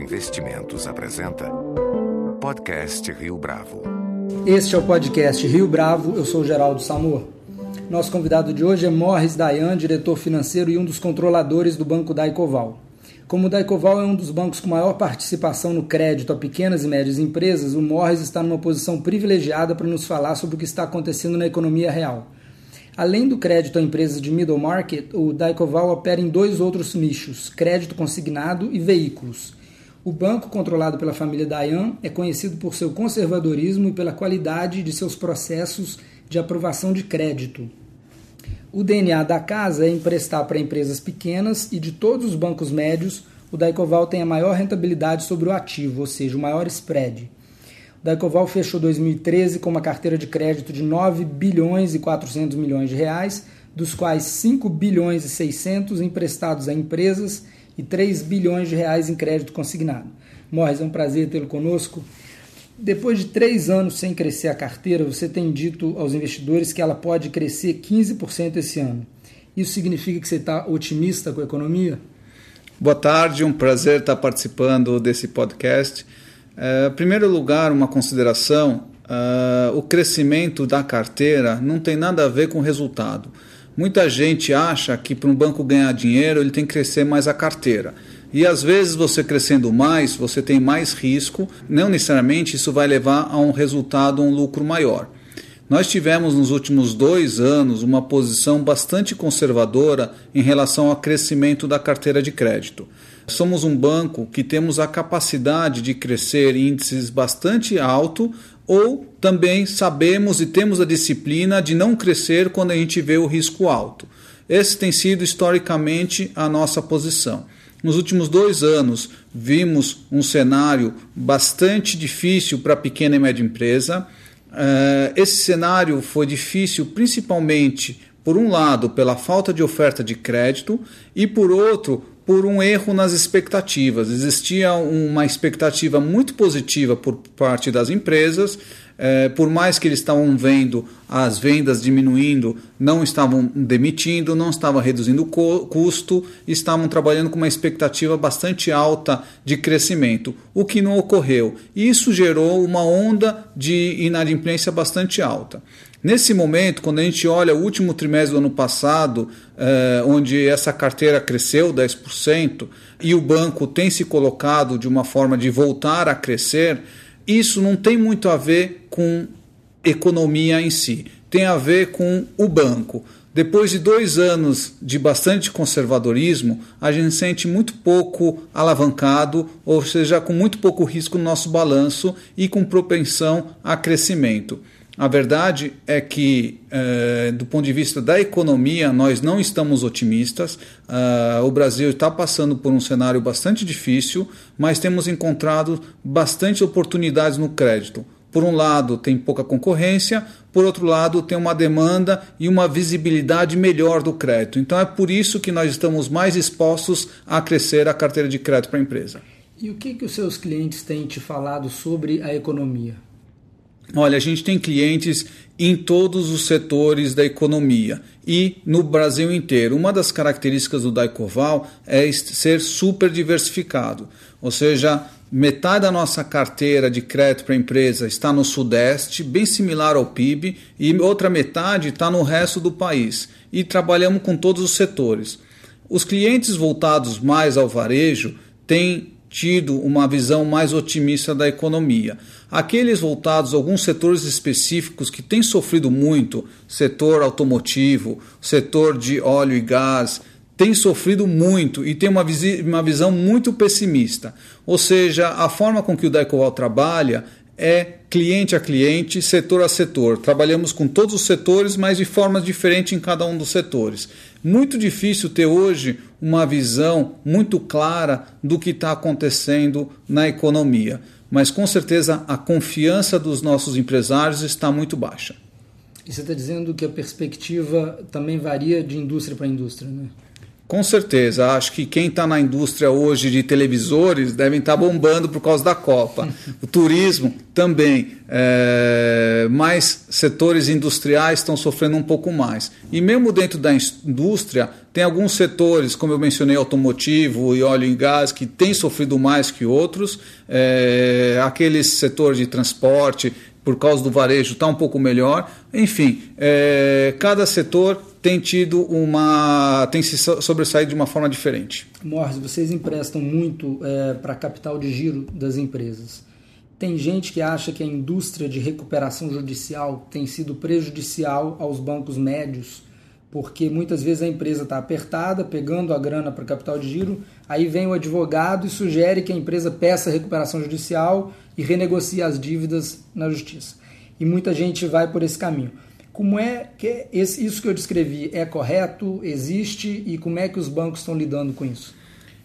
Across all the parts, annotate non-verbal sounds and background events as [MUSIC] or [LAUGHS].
Investimentos apresenta Podcast Rio Bravo. Este é o podcast Rio Bravo, eu sou Geraldo Samor. Nosso convidado de hoje é Morris Dayan, diretor financeiro e um dos controladores do Banco Daicoval. Como o Daicoval é um dos bancos com maior participação no crédito a pequenas e médias empresas, o Morris está numa posição privilegiada para nos falar sobre o que está acontecendo na economia real. Além do crédito a empresas de middle market, o Daicoval opera em dois outros nichos: crédito consignado e veículos. O banco, controlado pela família Dayan, é conhecido por seu conservadorismo e pela qualidade de seus processos de aprovação de crédito. O DNA da casa é emprestar para empresas pequenas e de todos os bancos médios, o Daicoval tem a maior rentabilidade sobre o ativo, ou seja, o maior spread. O Daicoval fechou 2013 com uma carteira de crédito de 9 bilhões e 400 milhões de reais, dos quais 5 bilhões e 600 emprestados a empresas e 3 bilhões de reais em crédito consignado. Morris, é um prazer tê-lo conosco. Depois de três anos sem crescer a carteira, você tem dito aos investidores que ela pode crescer 15% esse ano. Isso significa que você está otimista com a economia? Boa tarde, um prazer estar participando desse podcast. É, em primeiro lugar, uma consideração: uh, o crescimento da carteira não tem nada a ver com o resultado. Muita gente acha que para um banco ganhar dinheiro ele tem que crescer mais a carteira. E às vezes você crescendo mais, você tem mais risco, não necessariamente isso vai levar a um resultado, um lucro maior. Nós tivemos nos últimos dois anos uma posição bastante conservadora em relação ao crescimento da carteira de crédito. Somos um banco que temos a capacidade de crescer índices bastante alto ou também sabemos e temos a disciplina de não crescer quando a gente vê o risco alto. Esse tem sido historicamente a nossa posição. Nos últimos dois anos, vimos um cenário bastante difícil para a pequena e média empresa. Eh, esse cenário foi difícil principalmente, por um lado, pela falta de oferta de crédito e, por outro, por um erro nas expectativas. Existia uma expectativa muito positiva por parte das empresas é, por mais que eles estavam vendo as vendas diminuindo, não estavam demitindo, não estavam reduzindo o custo, estavam trabalhando com uma expectativa bastante alta de crescimento, o que não ocorreu. Isso gerou uma onda de inadimplência bastante alta. Nesse momento, quando a gente olha o último trimestre do ano passado, eh, onde essa carteira cresceu 10% e o banco tem se colocado de uma forma de voltar a crescer, isso não tem muito a ver com economia em si, tem a ver com o banco. Depois de dois anos de bastante conservadorismo, a gente sente muito pouco alavancado, ou seja, com muito pouco risco no nosso balanço e com propensão a crescimento. A verdade é que, eh, do ponto de vista da economia, nós não estamos otimistas. Uh, o Brasil está passando por um cenário bastante difícil, mas temos encontrado bastante oportunidades no crédito. Por um lado, tem pouca concorrência, por outro lado, tem uma demanda e uma visibilidade melhor do crédito. Então, é por isso que nós estamos mais expostos a crescer a carteira de crédito para a empresa. E o que, que os seus clientes têm te falado sobre a economia? Olha, a gente tem clientes em todos os setores da economia e no Brasil inteiro. Uma das características do Daicoval é ser super diversificado, ou seja, metade da nossa carteira de crédito para empresa está no Sudeste, bem similar ao PIB, e outra metade está no resto do país. E trabalhamos com todos os setores. Os clientes voltados mais ao varejo têm tido uma visão mais otimista da economia. Aqueles voltados a alguns setores específicos que têm sofrido muito, setor automotivo, setor de óleo e gás, tem sofrido muito e tem uma, uma visão muito pessimista. Ou seja, a forma com que o Daicoval trabalha é cliente a cliente, setor a setor. Trabalhamos com todos os setores, mas de forma diferente em cada um dos setores. Muito difícil ter hoje uma visão muito clara do que está acontecendo na economia, mas com certeza a confiança dos nossos empresários está muito baixa. E você está dizendo que a perspectiva também varia de indústria para indústria, né? Com certeza. Acho que quem está na indústria hoje de televisores devem estar tá bombando por causa da Copa. O turismo também. É, mais setores industriais estão sofrendo um pouco mais. E mesmo dentro da indústria, tem alguns setores, como eu mencionei, automotivo e óleo e gás, que têm sofrido mais que outros. É, aqueles setores de transporte, por causa do varejo, está um pouco melhor. Enfim, é, cada setor tem tido uma. tem se sobressaído de uma forma diferente. Morris, vocês emprestam muito é, para capital de giro das empresas. Tem gente que acha que a indústria de recuperação judicial tem sido prejudicial aos bancos médios, porque muitas vezes a empresa está apertada, pegando a grana para capital de giro, aí vem o advogado e sugere que a empresa peça recuperação judicial e renegocie as dívidas na justiça. E muita gente vai por esse caminho. Como é que esse, isso que eu descrevi é correto, existe e como é que os bancos estão lidando com isso?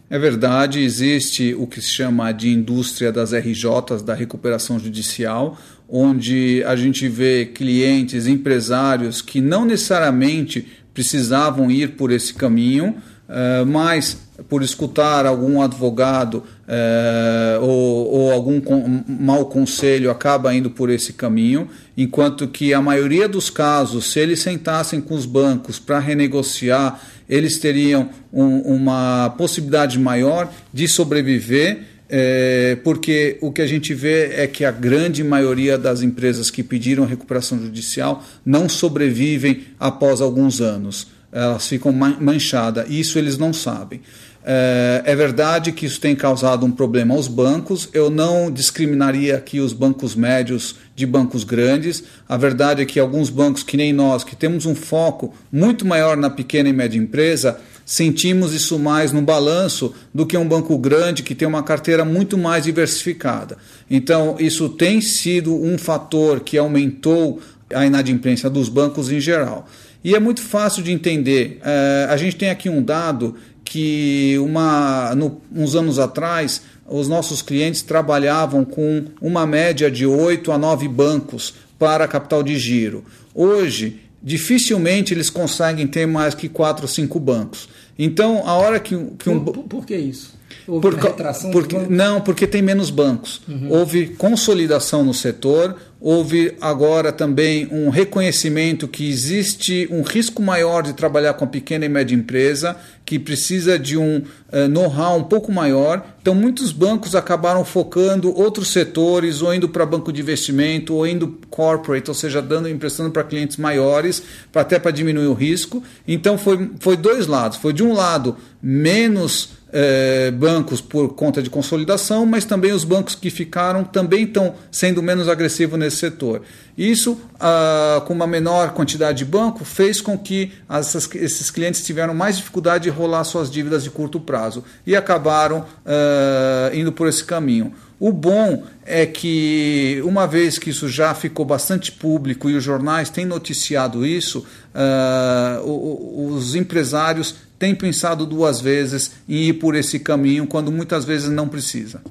É verdade, existe o que se chama de indústria das RJs, da recuperação judicial, onde a gente vê clientes, empresários que não necessariamente precisavam ir por esse caminho, eh, mas por escutar algum advogado é, ou, ou, algum con mau conselho acaba indo por esse caminho, enquanto que a maioria dos casos, se eles sentassem com os bancos para renegociar, eles teriam um, uma possibilidade maior de sobreviver. É, porque o que a gente vê é que a grande maioria das empresas que pediram recuperação judicial não sobrevivem após alguns anos. Elas ficam manchadas, isso eles não sabem. É, é verdade que isso tem causado um problema aos bancos. Eu não discriminaria aqui os bancos médios de bancos grandes. A verdade é que alguns bancos, que nem nós, que temos um foco muito maior na pequena e média empresa, sentimos isso mais no balanço do que um banco grande que tem uma carteira muito mais diversificada. Então, isso tem sido um fator que aumentou a inadimplência dos bancos em geral. E é muito fácil de entender. É, a gente tem aqui um dado que uma, no, uns anos atrás os nossos clientes trabalhavam com uma média de 8 a 9 bancos para capital de giro. Hoje, dificilmente eles conseguem ter mais que 4 ou 5 bancos. Então, a hora que, que um. Por, por, por que isso? Houve por, retração porque, Não, porque tem menos bancos. Uhum. Houve consolidação no setor, houve agora também um reconhecimento que existe um risco maior de trabalhar com a pequena e média empresa, que precisa de um uh, know-how um pouco maior. Então, muitos bancos acabaram focando outros setores, ou indo para banco de investimento, ou indo corporate, ou seja, dando emprestando para clientes maiores, pra, até para diminuir o risco. Então, foi, foi dois lados. Foi de um lado menos é, bancos por conta de consolidação, mas também os bancos que ficaram também estão sendo menos agressivos nesse setor. Isso, ah, com uma menor quantidade de banco, fez com que essas, esses clientes tiveram mais dificuldade de rolar suas dívidas de curto prazo e acabaram ah, indo por esse caminho. O bom é que, uma vez que isso já ficou bastante público e os jornais têm noticiado isso, uh, os empresários têm pensado duas vezes em ir por esse caminho, quando muitas vezes não precisa.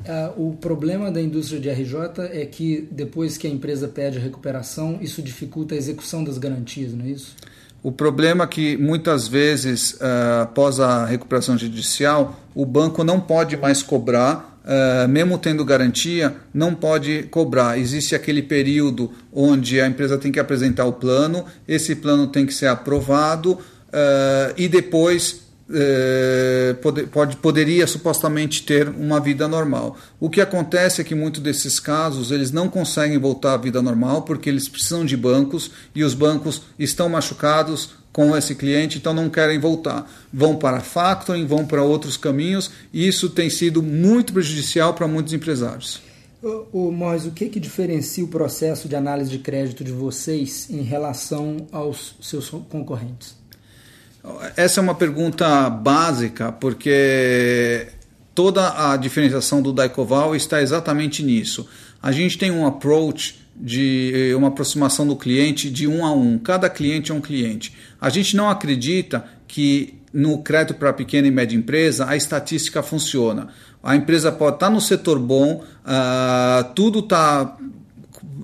Uh, o problema da indústria de RJ é que depois que a empresa pede a recuperação, isso dificulta a execução das garantias, não é isso? O problema é que muitas vezes, uh, após a recuperação judicial, o banco não pode mais cobrar Uh, mesmo tendo garantia, não pode cobrar. Existe aquele período onde a empresa tem que apresentar o plano, esse plano tem que ser aprovado uh, e depois uh, pode, pode, poderia supostamente ter uma vida normal. O que acontece é que muitos desses casos eles não conseguem voltar à vida normal porque eles precisam de bancos e os bancos estão machucados com esse cliente, então não querem voltar. Vão para factoring, vão para outros caminhos, e isso tem sido muito prejudicial para muitos empresários. O, Mois, o que, que diferencia o processo de análise de crédito de vocês em relação aos seus concorrentes? Essa é uma pergunta básica, porque toda a diferenciação do Daicoval está exatamente nisso. A gente tem um approach de eh, uma aproximação do cliente de um a um. Cada cliente é um cliente. A gente não acredita que no crédito para pequena e média empresa a estatística funciona. A empresa pode estar no setor bom, uh, tudo está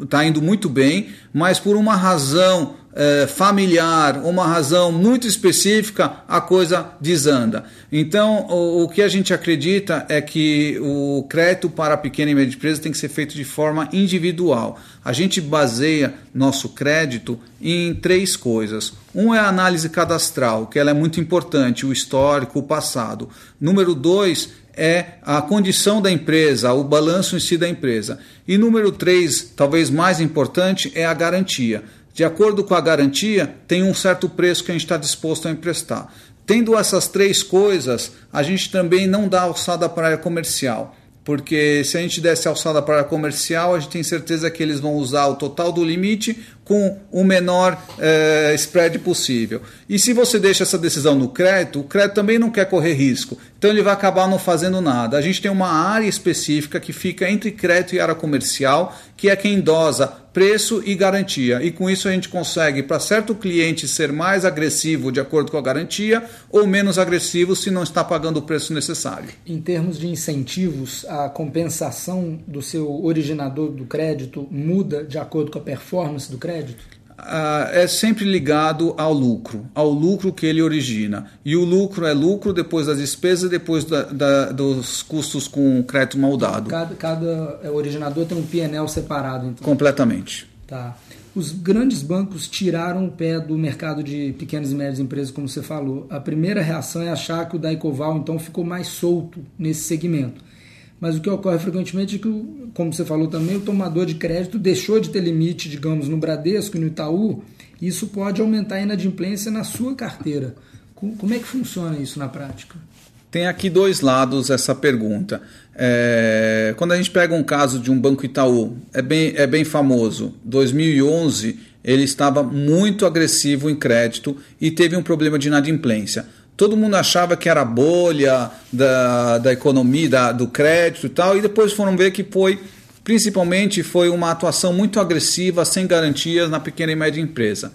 tá indo muito bem, mas por uma razão é, familiar, uma razão muito específica, a coisa desanda. Então, o, o, que a gente acredita é que o crédito para a pequena e média empresa tem que ser feito de forma individual. A gente baseia nosso crédito em três coisas. Um é a análise cadastral, que ela é muito importante, o histórico, o passado. Número dois é a condição da empresa, o balanço em si da empresa. E número três, talvez mais importante, é a garantia. De acordo com a garantia, tem um certo preço que a gente está disposto a emprestar. Tendo essas três coisas, a gente também não dá alçada para a área comercial porque se a gente desse alçada para a comercial, a gente tem certeza que eles vão usar o total do limite com o menor eh, spread possível. E se você deixa essa decisão no crédito, o crédito também não quer correr risco, então ele vai acabar não fazendo nada. A gente tem uma área específica que fica entre crédito e área comercial, que é quem dosa preço e garantia. E com isso a gente consegue, para certo cliente, ser mais agressivo de acordo com a garantia ou menos agressivo se não está pagando o preço necessário. Em termos de incentivos, a compensação do seu originador do crédito muda de acordo com a performance do crédito? Uh, é sempre ligado ao lucro, ao lucro que ele origina. E o lucro é lucro depois das despesas, depois da, da, dos custos com crédito mal dado. Cada, cada é, originador tem um PNL separado, então. Completamente. Tá. Os grandes bancos tiraram o pé do mercado de pequenas e médias empresas, como você falou. A primeira reação é achar que o Daicoval então ficou mais solto nesse segmento. Mas o que ocorre frequentemente é que, como você falou também, o tomador de crédito deixou de ter limite, digamos, no Bradesco e no Itaú. E isso pode aumentar a inadimplência na sua carteira. Como é que funciona isso na prática? Tem aqui dois lados essa pergunta. É, quando a gente pega um caso de um banco Itaú, é bem, é bem famoso. 2011 ele estava muito agressivo em crédito e teve um problema de inadimplência todo mundo achava que era bolha da, da economia, da, do crédito e tal, e depois foram ver que foi, principalmente, foi uma atuação muito agressiva, sem garantias na pequena e média empresa.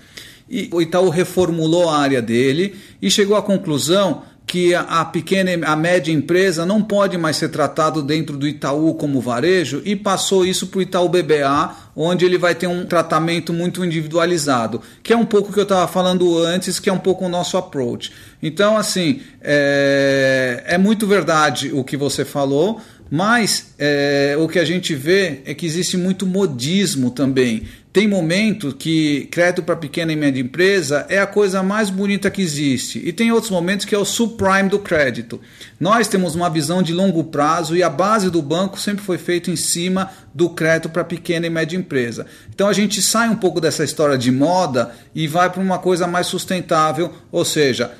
E o Itaú reformulou a área dele e chegou à conclusão que a pequena a média empresa não pode mais ser tratado dentro do Itaú como varejo e passou isso para o Itaú BBA, onde ele vai ter um tratamento muito individualizado, que é um pouco o que eu estava falando antes, que é um pouco o nosso approach. Então, assim, é, é muito verdade o que você falou, mas é, o que a gente vê é que existe muito modismo também. Tem momento que crédito para pequena e média empresa é a coisa mais bonita que existe. E tem outros momentos que é o subprime do crédito. Nós temos uma visão de longo prazo e a base do banco sempre foi feita em cima do crédito para pequena e média empresa. Então a gente sai um pouco dessa história de moda e vai para uma coisa mais sustentável, ou seja,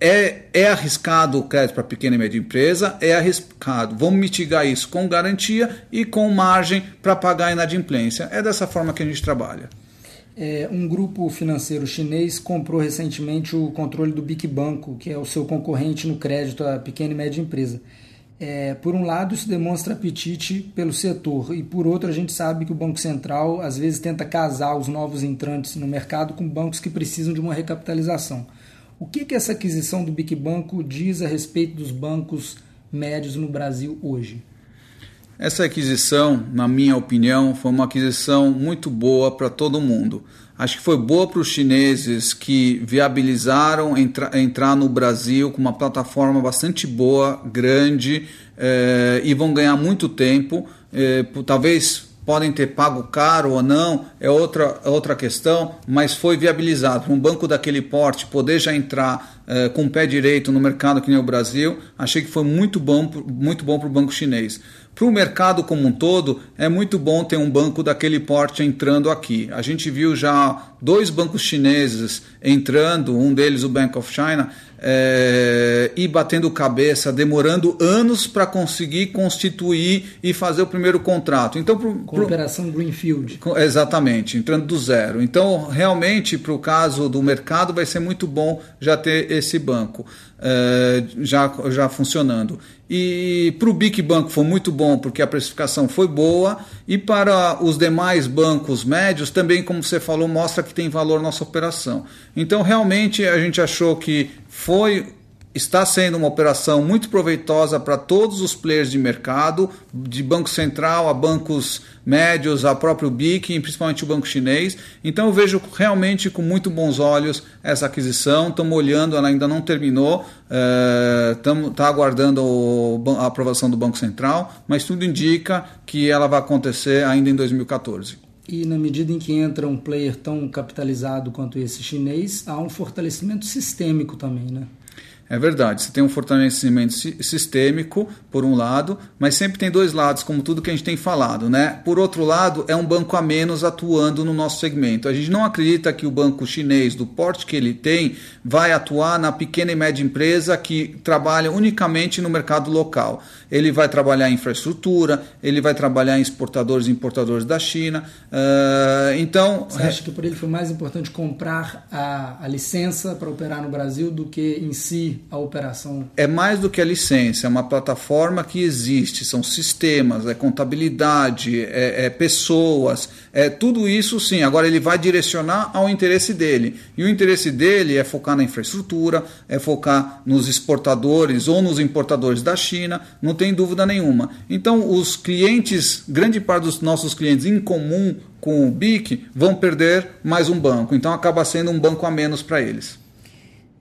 é, é arriscado o crédito para pequena e média empresa, é arriscado. Vamos mitigar isso com garantia e com margem para pagar a inadimplência. É dessa forma que a gente trabalha. É, um grupo financeiro chinês comprou recentemente o controle do Big Banco, que é o seu concorrente no crédito à pequena e média empresa. É, por um lado, isso demonstra apetite pelo setor, e por outro, a gente sabe que o Banco Central às vezes tenta casar os novos entrantes no mercado com bancos que precisam de uma recapitalização. O que, que essa aquisição do Big Banco diz a respeito dos bancos médios no Brasil hoje? Essa aquisição, na minha opinião, foi uma aquisição muito boa para todo mundo. Acho que foi boa para os chineses que viabilizaram entra, entrar no Brasil com uma plataforma bastante boa, grande, eh, e vão ganhar muito tempo. Eh, talvez podem ter pago caro ou não, é outra, é outra questão, mas foi viabilizado. Um banco daquele porte poder já entrar eh, com o pé direito no mercado que nem o Brasil, achei que foi muito bom, muito bom para o banco chinês. Para o mercado como um todo, é muito bom ter um banco daquele porte entrando aqui. A gente viu já dois bancos chineses entrando, um deles o Bank of China, é, e batendo cabeça, demorando anos para conseguir constituir e fazer o primeiro contrato. Então, pro, operação Greenfield. Exatamente, entrando do zero. Então, realmente, para o caso do mercado, vai ser muito bom já ter esse banco é, já, já funcionando. E para o Big Banco foi muito bom porque a precificação foi boa, e para os demais bancos médios também, como você falou, mostra que tem valor nossa operação. Então, realmente, a gente achou que foi está sendo uma operação muito proveitosa para todos os players de mercado, de Banco Central a bancos médios, a próprio BIC, principalmente o Banco Chinês. Então eu vejo realmente com muito bons olhos essa aquisição. Estamos olhando, ela ainda não terminou, estamos é, tá aguardando a aprovação do Banco Central, mas tudo indica que ela vai acontecer ainda em 2014. E na medida em que entra um player tão capitalizado quanto esse chinês, há um fortalecimento sistêmico também, né? É verdade, você tem um fortalecimento sistêmico, por um lado, mas sempre tem dois lados, como tudo que a gente tem falado. Né? Por outro lado, é um banco a menos atuando no nosso segmento. A gente não acredita que o banco chinês, do porte que ele tem, vai atuar na pequena e média empresa que trabalha unicamente no mercado local. Ele vai trabalhar em infraestrutura, ele vai trabalhar em exportadores e importadores da China. Uh, então. Você acha que por ele foi mais importante comprar a, a licença para operar no Brasil do que em si a operação? É mais do que a licença, é uma plataforma que existe, são sistemas, é contabilidade, é, é pessoas, é tudo isso sim. Agora ele vai direcionar ao interesse dele. E o interesse dele é focar na infraestrutura, é focar nos exportadores ou nos importadores da China, não tem dúvida nenhuma. Então os clientes, grande parte dos nossos clientes em comum com o BIC vão perder mais um banco. Então acaba sendo um banco a menos para eles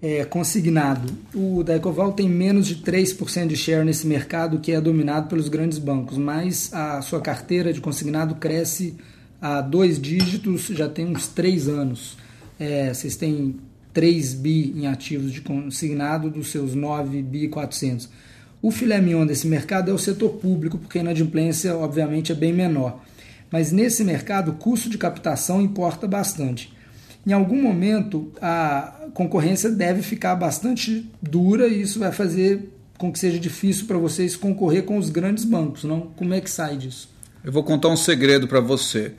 é, consignado. O Daicoval tem menos de 3% de share nesse mercado que é dominado pelos grandes bancos, mas a sua carteira de consignado cresce a dois dígitos já tem uns três anos. É, vocês têm 3 bi em ativos de consignado dos seus 9 bi 400. O filé mignon desse mercado é o setor público, porque a inadimplência, obviamente, é bem menor. Mas nesse mercado, o custo de captação importa bastante em algum momento a concorrência deve ficar bastante dura e isso vai fazer com que seja difícil para vocês concorrer com os grandes bancos, não? Como é que sai disso? Eu vou contar um segredo para você.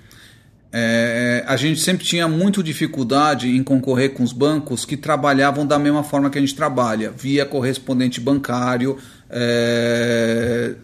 É, a gente sempre tinha muito dificuldade em concorrer com os bancos que trabalhavam da mesma forma que a gente trabalha, via correspondente bancário, é,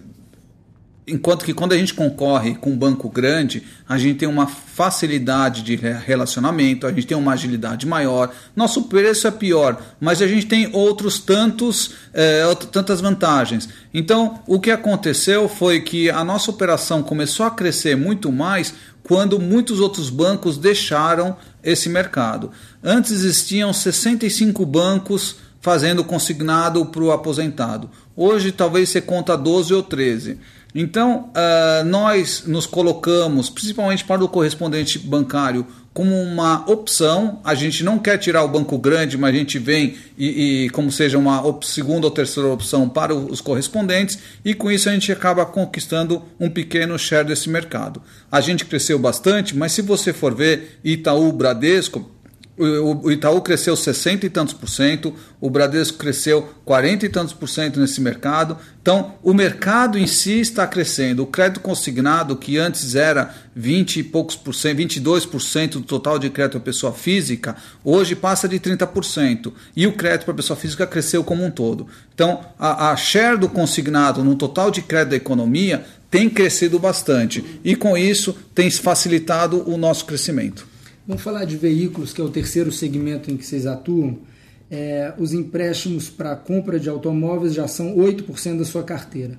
Enquanto que quando a gente concorre com um banco grande, a gente tem uma facilidade de relacionamento, a gente tem uma agilidade maior, nosso preço é pior, mas a gente tem outros tantos, é, tantas vantagens. Então, o que aconteceu foi que a nossa operação começou a crescer muito mais quando muitos outros bancos deixaram esse mercado. Antes existiam 65 bancos fazendo consignado para o aposentado. Hoje talvez você conta 12 ou 13. Então, uh, nós nos colocamos, principalmente para o correspondente bancário, como uma opção. A gente não quer tirar o banco grande, mas a gente vem e, e como seja uma segunda ou terceira opção para os correspondentes, e com isso a gente acaba conquistando um pequeno share desse mercado. A gente cresceu bastante, mas se você for ver Itaú, Bradesco, o Itaú cresceu 60 e tantos por cento, o Bradesco cresceu 40 e tantos por cento nesse mercado. Então, o mercado em si está crescendo. O crédito consignado, que antes era 20 e poucos por cento, 22% do total de crédito para pessoa física, hoje passa de 30%. E o crédito para pessoa física cresceu como um todo. Então, a, a share do consignado no total de crédito da economia tem crescido bastante. E com isso tem facilitado o nosso crescimento. Vamos falar de veículos, que é o terceiro segmento em que vocês atuam. É, os empréstimos para compra de automóveis já são 8% da sua carteira.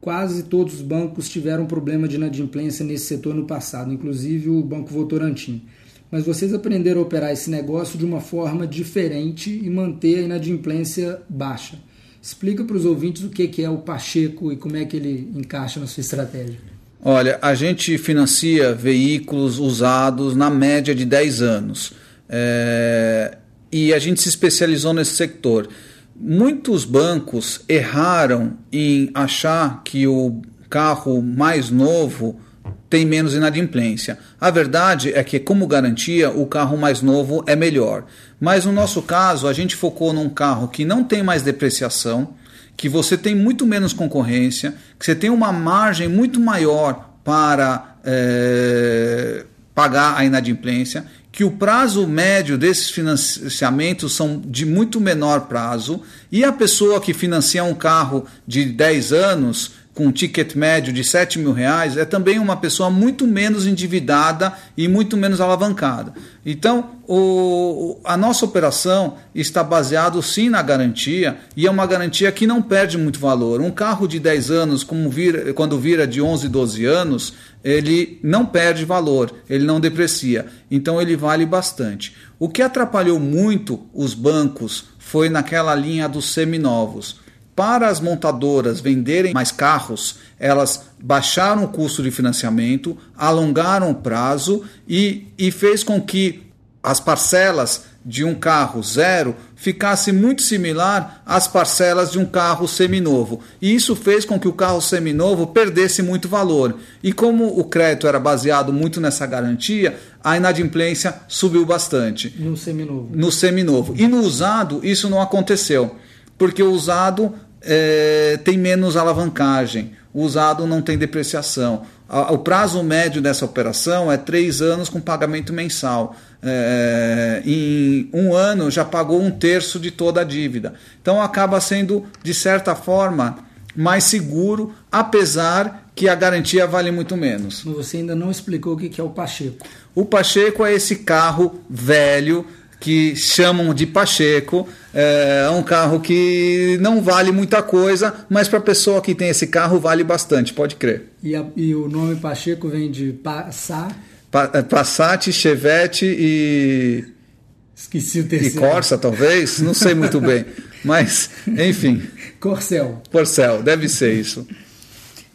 Quase todos os bancos tiveram problema de inadimplência nesse setor no passado, inclusive o Banco Votorantim. Mas vocês aprenderam a operar esse negócio de uma forma diferente e manter a inadimplência baixa. Explica para os ouvintes o que é o Pacheco e como é que ele encaixa na sua estratégia. Olha, a gente financia veículos usados na média de 10 anos. É, e a gente se especializou nesse sector. Muitos bancos erraram em achar que o carro mais novo tem menos inadimplência. A verdade é que, como garantia, o carro mais novo é melhor. Mas no nosso caso, a gente focou num carro que não tem mais depreciação que você tem muito menos concorrência, que você tem uma margem muito maior para é, pagar a inadimplência, que o prazo médio desses financiamentos são de muito menor prazo, e a pessoa que financia um carro de 10 anos com um ticket médio de 7 mil reais é também uma pessoa muito menos endividada e muito menos alavancada. Então, o, a nossa operação está baseada sim na garantia e é uma garantia que não perde muito valor. Um carro de 10 anos, vira, quando vira de 11, 12 anos, ele não perde valor, ele não deprecia. Então, ele vale bastante. O que atrapalhou muito os bancos foi naquela linha dos seminovos para as montadoras venderem mais carros, elas baixaram o custo de financiamento, alongaram o prazo e, e fez com que as parcelas de um carro zero ficasse muito similar às parcelas de um carro seminovo. E isso fez com que o carro seminovo perdesse muito valor. E como o crédito era baseado muito nessa garantia, a inadimplência subiu bastante. No seminovo. No seminovo. E no usado, isso não aconteceu porque o usado é, tem menos alavancagem, o usado não tem depreciação. O prazo médio dessa operação é três anos com pagamento mensal. É, em um ano já pagou um terço de toda a dívida. Então acaba sendo, de certa forma, mais seguro, apesar que a garantia vale muito menos. Você ainda não explicou o que é o Pacheco. O Pacheco é esse carro velho que chamam de Pacheco. É um carro que não vale muita coisa, mas para a pessoa que tem esse carro vale bastante, pode crer. E, a, e o nome Pacheco vem de Passat? Pa, é, Passat, Chevette e. Esqueci o terceiro. E Corsa, talvez? Não sei muito bem. [LAUGHS] Mas, enfim. Corcel. Corcel, deve ser isso.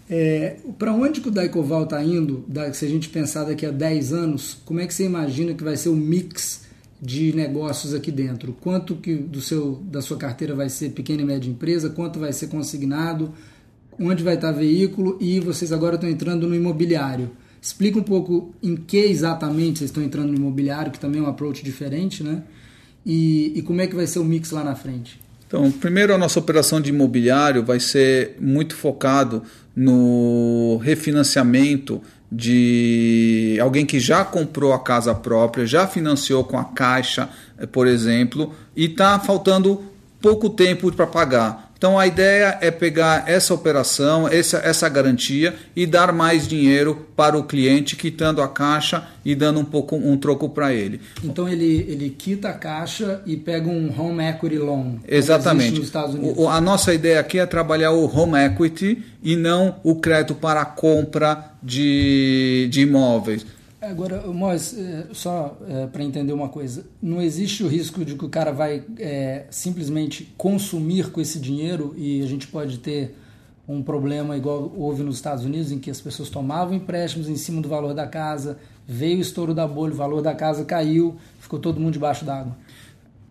É, para onde que o Daicoval está indo, se a gente pensar daqui a 10 anos, como é que você imagina que vai ser o mix de negócios aqui dentro. Quanto que do seu, da sua carteira vai ser pequena e média empresa, quanto vai ser consignado, onde vai estar veículo e vocês agora estão entrando no imobiliário. Explica um pouco em que exatamente vocês estão entrando no imobiliário, que também é um approach diferente, né? E, e como é que vai ser o mix lá na frente? Então, primeiro a nossa operação de imobiliário vai ser muito focado no refinanciamento de alguém que já comprou a casa própria, já financiou com a Caixa, eh, por exemplo, e está faltando pouco tempo para pagar. Então a ideia é pegar essa operação, essa, essa garantia e dar mais dinheiro para o cliente, quitando a caixa e dando um pouco um troco para ele. Então ele, ele quita a caixa e pega um home equity loan. Exatamente. Nos Estados Unidos. O, a nossa ideia aqui é trabalhar o home equity e não o crédito para a compra de, de imóveis. Agora, Mois, é, só é, para entender uma coisa, não existe o risco de que o cara vai é, simplesmente consumir com esse dinheiro e a gente pode ter um problema igual houve nos Estados Unidos, em que as pessoas tomavam empréstimos em cima do valor da casa, veio o estouro da bolha, o valor da casa caiu, ficou todo mundo debaixo d'água.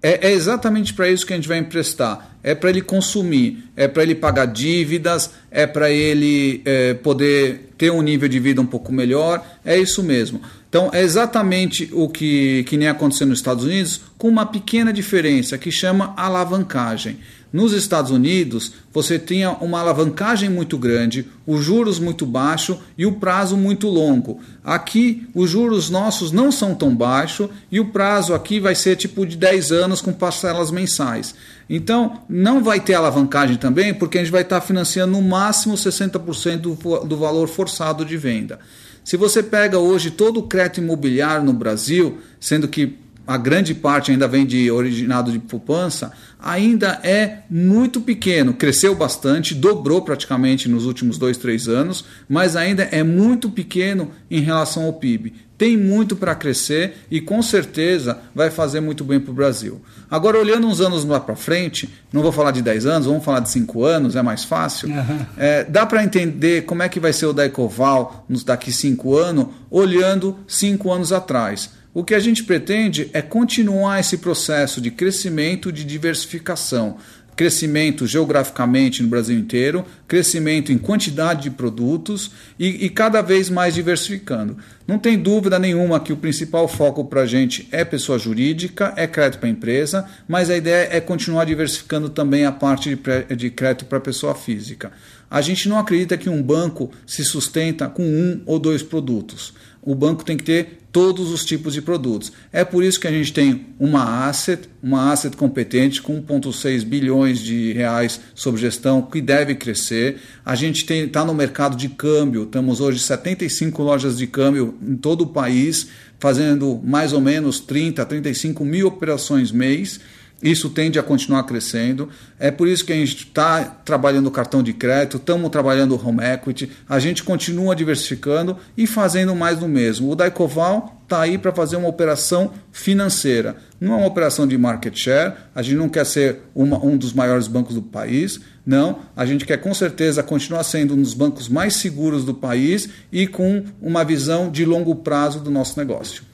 É, é, exatamente para isso que a gente vai emprestar. É para ele consumir, é para ele pagar dívidas, é para ele é, poder ter um nível de vida um pouco melhor. É isso mesmo. Então é exatamente o que, que nem aconteceu nos Estados Unidos, com uma pequena diferença que chama alavancagem. Nos Estados Unidos, você tinha uma alavancagem muito grande, os juros muito baixo e o prazo muito longo. Aqui, os juros nossos não são tão baixos e o prazo aqui vai ser tipo de 10 anos com parcelas mensais. Então, não vai ter alavancagem também, porque a gente vai estar financiando no máximo 60% do, do valor forçado de venda. Se você pega hoje todo o crédito imobiliário no Brasil, sendo que a grande parte ainda vem de originado de poupança, ainda é muito pequeno. Cresceu bastante, dobrou praticamente nos últimos dois, três anos, mas ainda é muito pequeno em relação ao PIB. Tem muito para crescer e com certeza vai fazer muito bem para o Brasil. Agora, olhando uns anos lá para frente, não vou falar de 10 anos, vamos falar de 5 anos, é mais fácil. Uhum. [LAUGHS] É, dá para entender como é que vai ser o Daicoval nos daqui 5 anos, olhando 5 anos atrás. O que a gente pretende é continuar esse processo de crescimento, de diversificação. Crescimento geograficamente no Brasil inteiro, crescimento em quantidade de produtos e, e cada vez mais diversificando. Não tem dúvida nenhuma que o principal foco para a gente é pessoa jurídica, é crédito para empresa, mas a ideia é continuar diversificando também a parte de, de crédito para pessoa física. A gente não acredita que um banco se sustenta com um ou dois produtos. O banco tem que ter todos os tipos de produtos. É por isso que a gente tem uma asset, uma asset competente com 1,6 bilhões de reais sob gestão que deve crescer. A gente está no mercado de câmbio, temos hoje 75 lojas de câmbio em todo o país, fazendo mais ou menos 30, 35 mil operações mês isso tende a continuar crescendo. É por isso que a gente está trabalhando cartão de crédito, estamos trabalhando home equity, a gente continua diversificando e fazendo mais do mesmo. O Daicoval está aí para fazer uma operação financeira. Não é uma operação de market share, a gente não quer ser uma, um dos maiores bancos do país, não. A gente quer com certeza continuar sendo um dos bancos mais seguros do país e com uma visão de longo prazo do nosso negócio.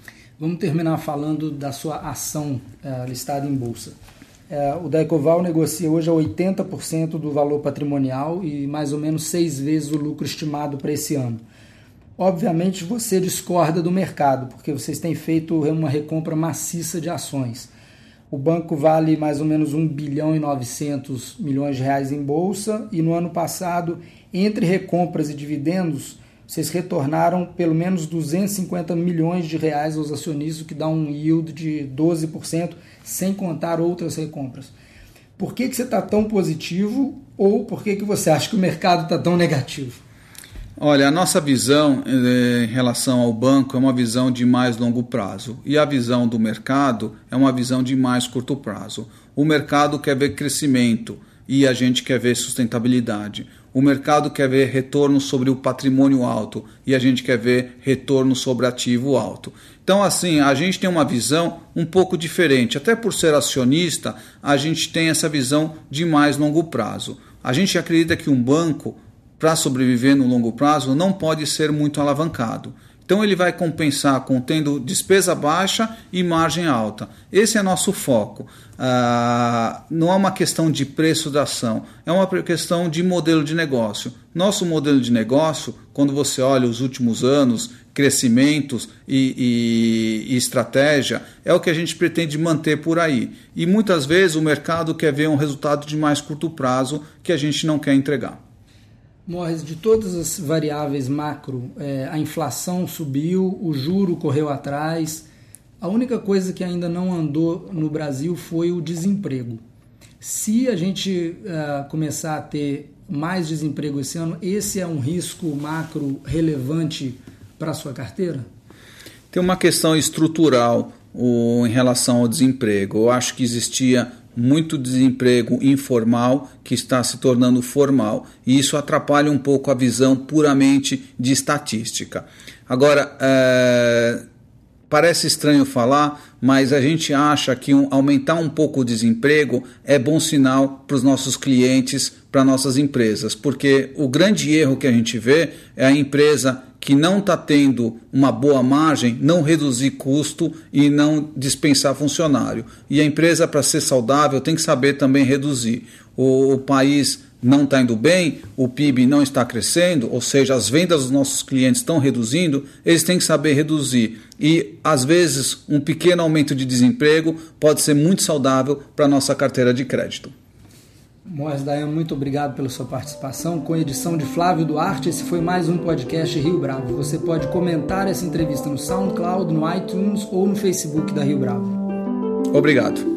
Vamos terminar falando da sua ação é, listada em bolsa. É, o Daicoval negocia hoje a 80% do valor patrimonial e mais ou menos seis vezes o lucro estimado para esse ano. Obviamente você discorda do mercado, porque vocês têm feito uma recompra maciça de ações. O banco vale mais ou menos 1 bilhão e 900 milhões de reais em bolsa e no ano passado, entre recompras e dividendos, vocês retornaram pelo menos 250 milhões de reais aos acionistas, o que dá um yield de 12%, sem contar outras recompras. Por que, que você está tão positivo ou por que, que você acha que o mercado está tão negativo? Olha, a nossa visão eh, em relação ao banco é uma visão de mais longo prazo e a visão do mercado é uma visão de mais curto prazo. O mercado quer ver crescimento e a gente quer ver sustentabilidade. O mercado quer ver retorno sobre o patrimônio alto e a gente quer ver retorno sobre ativo alto. Então, assim, a gente tem uma visão um pouco diferente. Até por ser acionista, a gente tem essa visão de mais longo prazo. A gente acredita que um banco, para sobreviver no longo prazo, não pode ser muito alavancado. Então ele vai compensar com tendo despesa baixa e margem alta. Esse é nosso foco. Ah, não é uma questão de preço da ação, é uma questão de modelo de negócio. Nosso modelo de negócio, quando você olha os últimos anos, crescimentos e, e, e estratégia, é o que a gente pretende manter por aí. E muitas vezes o mercado quer ver um resultado de mais curto prazo que a gente não quer entregar. Morris, de todas as variáveis macro, é, a inflação subiu, o juro correu atrás. A única coisa que ainda não andou no Brasil foi o desemprego. Se a gente uh, começar a ter mais desemprego esse ano, esse é um risco macro relevante para a sua carteira? Tem uma questão estrutural o, em relação ao desemprego. Eu acho que existia muito desemprego informal que está se tornando formal e isso atrapalha um pouco a visão puramente de estatística. Agora, é, parece estranho falar, mas a gente acha que um, aumentar um pouco o desemprego é bom sinal para os nossos clientes, para nossas empresas, porque o grande erro que a gente vê é a empresa que não está tendo uma boa margem, não reduzir custo e não dispensar funcionário. E a empresa, para ser saudável, tem que saber também reduzir. O, o país não está indo bem, o PIB não está crescendo, ou seja, as vendas dos nossos clientes estão reduzindo, eles têm que saber reduzir. E, às vezes, um pequeno aumento de desemprego pode ser muito saudável para a nossa carteira de crédito. Moisés Dayan, muito obrigado pela sua participação. Com edição de Flávio Duarte, esse foi mais um podcast Rio Bravo. Você pode comentar essa entrevista no SoundCloud, no iTunes ou no Facebook da Rio Bravo. Obrigado.